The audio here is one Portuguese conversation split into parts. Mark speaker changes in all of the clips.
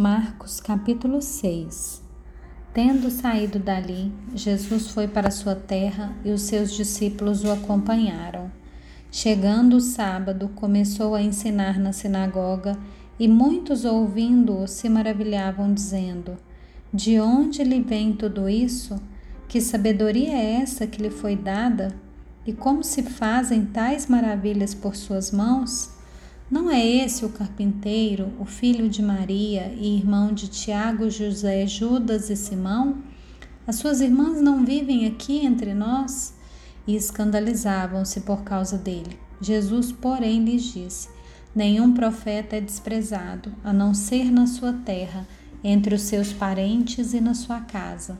Speaker 1: Marcos capítulo 6 Tendo saído dali, Jesus foi para sua terra e os seus discípulos o acompanharam. Chegando o sábado, começou a ensinar na sinagoga e muitos ouvindo-o se maravilhavam, dizendo: De onde lhe vem tudo isso? Que sabedoria é essa que lhe foi dada? E como se fazem tais maravilhas por suas mãos? Não é esse o carpinteiro, o filho de Maria e irmão de Tiago, José, Judas e Simão? As suas irmãs não vivem aqui entre nós? E escandalizavam-se por causa dele. Jesus, porém, lhes disse: Nenhum profeta é desprezado, a não ser na sua terra, entre os seus parentes e na sua casa.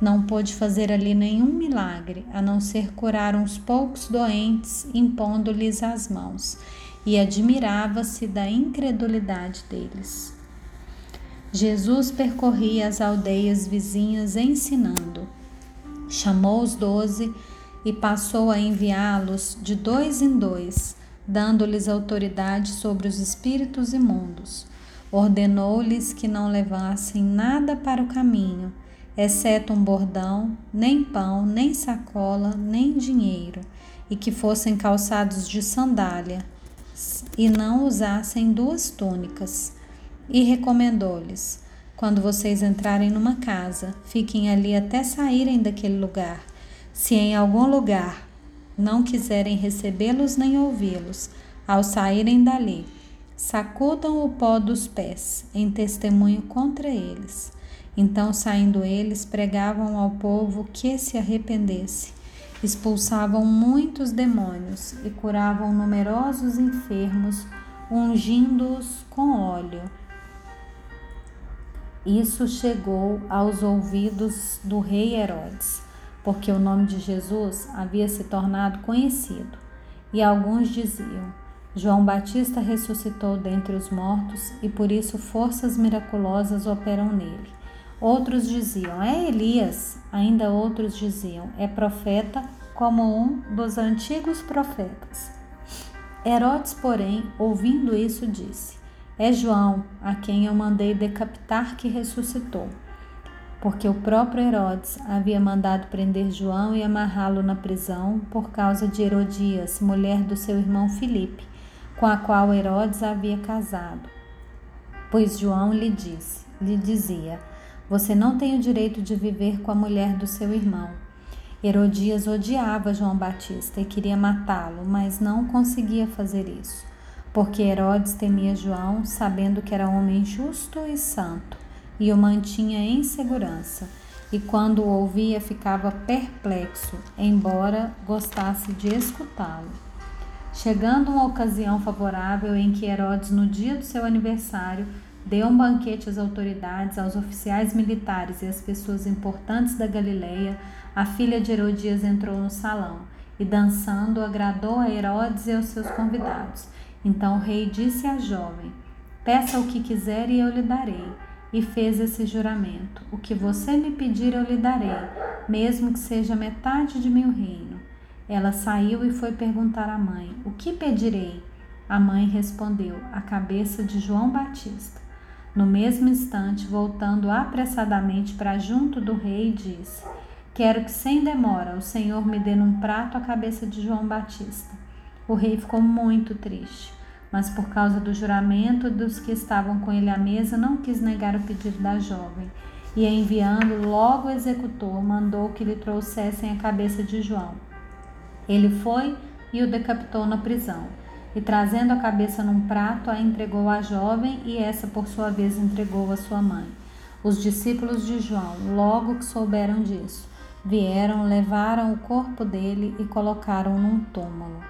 Speaker 1: Não pôde fazer ali nenhum milagre, a não ser curar uns poucos doentes, impondo-lhes as mãos e admirava-se da incredulidade deles. Jesus percorria as aldeias vizinhas ensinando. Chamou os doze e passou a enviá-los de dois em dois, dando-lhes autoridade sobre os espíritos imundos. Ordenou-lhes que não levassem nada para o caminho, exceto um bordão, nem pão, nem sacola, nem dinheiro, e que fossem calçados de sandália e não usassem duas túnicas. E recomendou-lhes: quando vocês entrarem numa casa, fiquem ali até saírem daquele lugar. Se em algum lugar não quiserem recebê-los nem ouvi-los, ao saírem dali, sacudam o pó dos pés, em testemunho contra eles. Então, saindo eles, pregavam ao povo que se arrependesse expulsavam muitos demônios e curavam numerosos enfermos, ungindo-os com óleo. Isso chegou aos ouvidos do rei Herodes, porque o nome de Jesus havia se tornado conhecido, e alguns diziam: João Batista ressuscitou dentre os mortos e por isso forças miraculosas operam nele. Outros diziam: É Elias. Ainda outros diziam: É profeta, como um dos antigos profetas. Herodes, porém, ouvindo isso, disse: É João, a quem eu mandei decapitar, que ressuscitou. Porque o próprio Herodes havia mandado prender João e amarrá-lo na prisão por causa de Herodias, mulher do seu irmão Filipe, com a qual Herodes havia casado. Pois João lhe disse, lhe dizia: você não tem o direito de viver com a mulher do seu irmão. Herodias odiava João Batista e queria matá-lo, mas não conseguia fazer isso, porque Herodes temia João, sabendo que era homem justo e santo, e o mantinha em segurança. E quando o ouvia, ficava perplexo, embora gostasse de escutá-lo. Chegando uma ocasião favorável em que Herodes, no dia do seu aniversário, Deu um banquete às autoridades, aos oficiais militares e às pessoas importantes da Galileia. A filha de Herodias entrou no salão e, dançando, agradou a Herodes e aos seus convidados. Então o rei disse à jovem: Peça o que quiser e eu lhe darei. E fez esse juramento: O que você me pedir eu lhe darei, mesmo que seja metade de meu reino. Ela saiu e foi perguntar à mãe: O que pedirei? A mãe respondeu: A cabeça de João Batista. No mesmo instante, voltando apressadamente para junto do rei, disse: Quero que sem demora o Senhor me dê num prato a cabeça de João Batista. O rei ficou muito triste, mas por causa do juramento dos que estavam com ele à mesa, não quis negar o pedido da jovem. E enviando logo o executor, mandou que lhe trouxessem a cabeça de João. Ele foi e o decapitou na prisão e trazendo a cabeça num prato, a entregou à jovem e essa, por sua vez, entregou à sua mãe. Os discípulos de João, logo que souberam disso, vieram, levaram o corpo dele e colocaram num túmulo.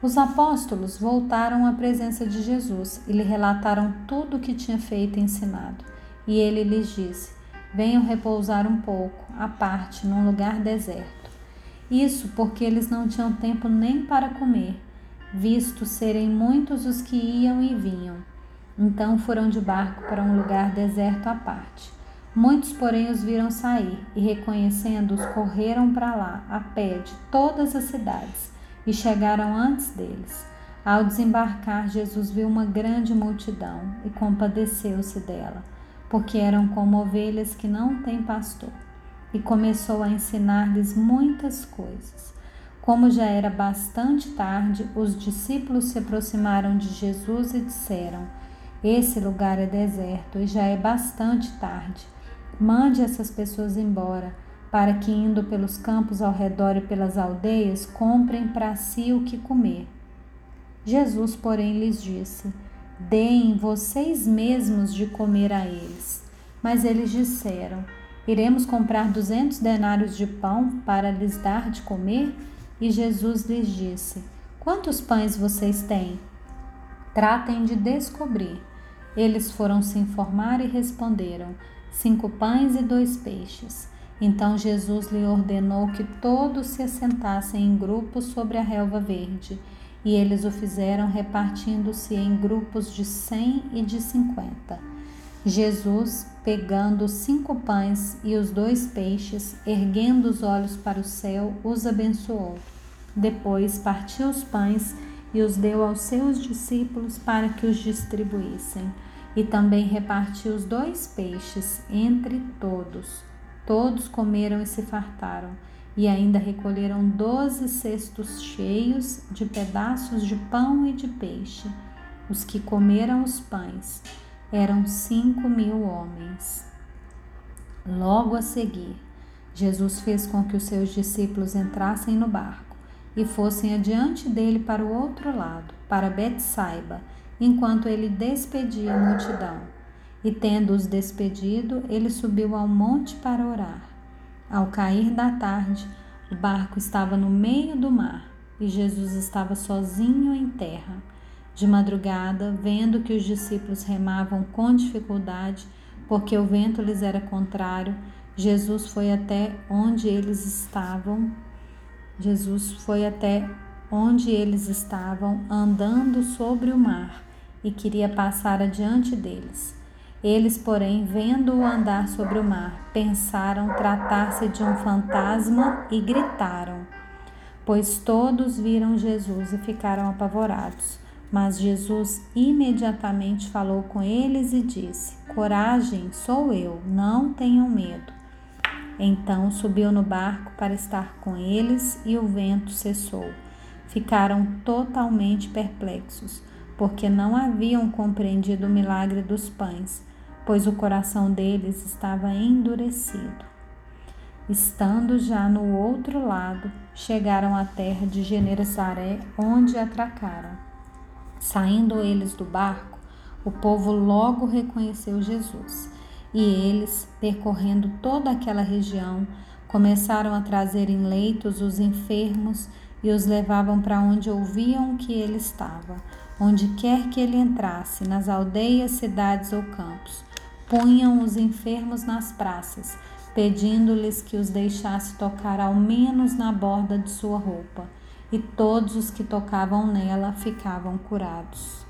Speaker 1: Os apóstolos voltaram à presença de Jesus e lhe relataram tudo o que tinha feito e ensinado. E ele lhes disse: Venham repousar um pouco, à parte, num lugar deserto. Isso porque eles não tinham tempo nem para comer visto serem muitos os que iam e vinham. Então foram de barco para um lugar deserto à parte. Muitos, porém, os viram sair e, reconhecendo-os, correram para lá, a pé de todas as cidades, e chegaram antes deles. Ao desembarcar, Jesus viu uma grande multidão e compadeceu-se dela, porque eram como ovelhas que não têm pastor, e começou a ensinar-lhes muitas coisas. Como já era bastante tarde, os discípulos se aproximaram de Jesus e disseram: Esse lugar é deserto e já é bastante tarde. Mande essas pessoas embora, para que, indo pelos campos ao redor e pelas aldeias, comprem para si o que comer. Jesus, porém, lhes disse: Deem vocês mesmos de comer a eles. Mas eles disseram: Iremos comprar duzentos denários de pão para lhes dar de comer? E Jesus lhes disse: Quantos pães vocês têm? Tratem de descobrir. Eles foram se informar e responderam: Cinco pães e dois peixes. Então Jesus lhe ordenou que todos se assentassem em grupos sobre a relva verde, e eles o fizeram repartindo-se em grupos de cem e de cinquenta. Jesus, pegando os cinco pães e os dois peixes, erguendo os olhos para o céu, os abençoou. Depois partiu os pães e os deu aos seus discípulos para que os distribuíssem. E também repartiu os dois peixes entre todos. Todos comeram e se fartaram, e ainda recolheram doze cestos cheios de pedaços de pão e de peixe. Os que comeram os pães eram cinco mil homens. Logo a seguir, Jesus fez com que os seus discípulos entrassem no barco e fossem adiante dele para o outro lado, para Betsaiba, enquanto ele despedia a multidão. E tendo-os despedido, ele subiu ao monte para orar. Ao cair da tarde, o barco estava no meio do mar e Jesus estava sozinho em terra. De madrugada, vendo que os discípulos remavam com dificuldade, porque o vento lhes era contrário, Jesus foi até onde eles estavam. Jesus foi até onde eles estavam, andando sobre o mar, e queria passar adiante deles. Eles, porém, vendo-o andar sobre o mar, pensaram tratar-se de um fantasma e gritaram, pois todos viram Jesus e ficaram apavorados. Mas Jesus imediatamente falou com eles e disse: Coragem, sou eu, não tenham medo. Então subiu no barco para estar com eles e o vento cessou. Ficaram totalmente perplexos, porque não haviam compreendido o milagre dos pães, pois o coração deles estava endurecido. Estando já no outro lado, chegaram à terra de Genesaré, onde atracaram. Saindo eles do barco, o povo logo reconheceu Jesus e eles, percorrendo toda aquela região, começaram a trazer em leitos os enfermos e os levavam para onde ouviam que ele estava, onde quer que ele entrasse, nas aldeias, cidades ou campos. Punham os enfermos nas praças, pedindo-lhes que os deixasse tocar ao menos na borda de sua roupa e todos os que tocavam nela ficavam curados.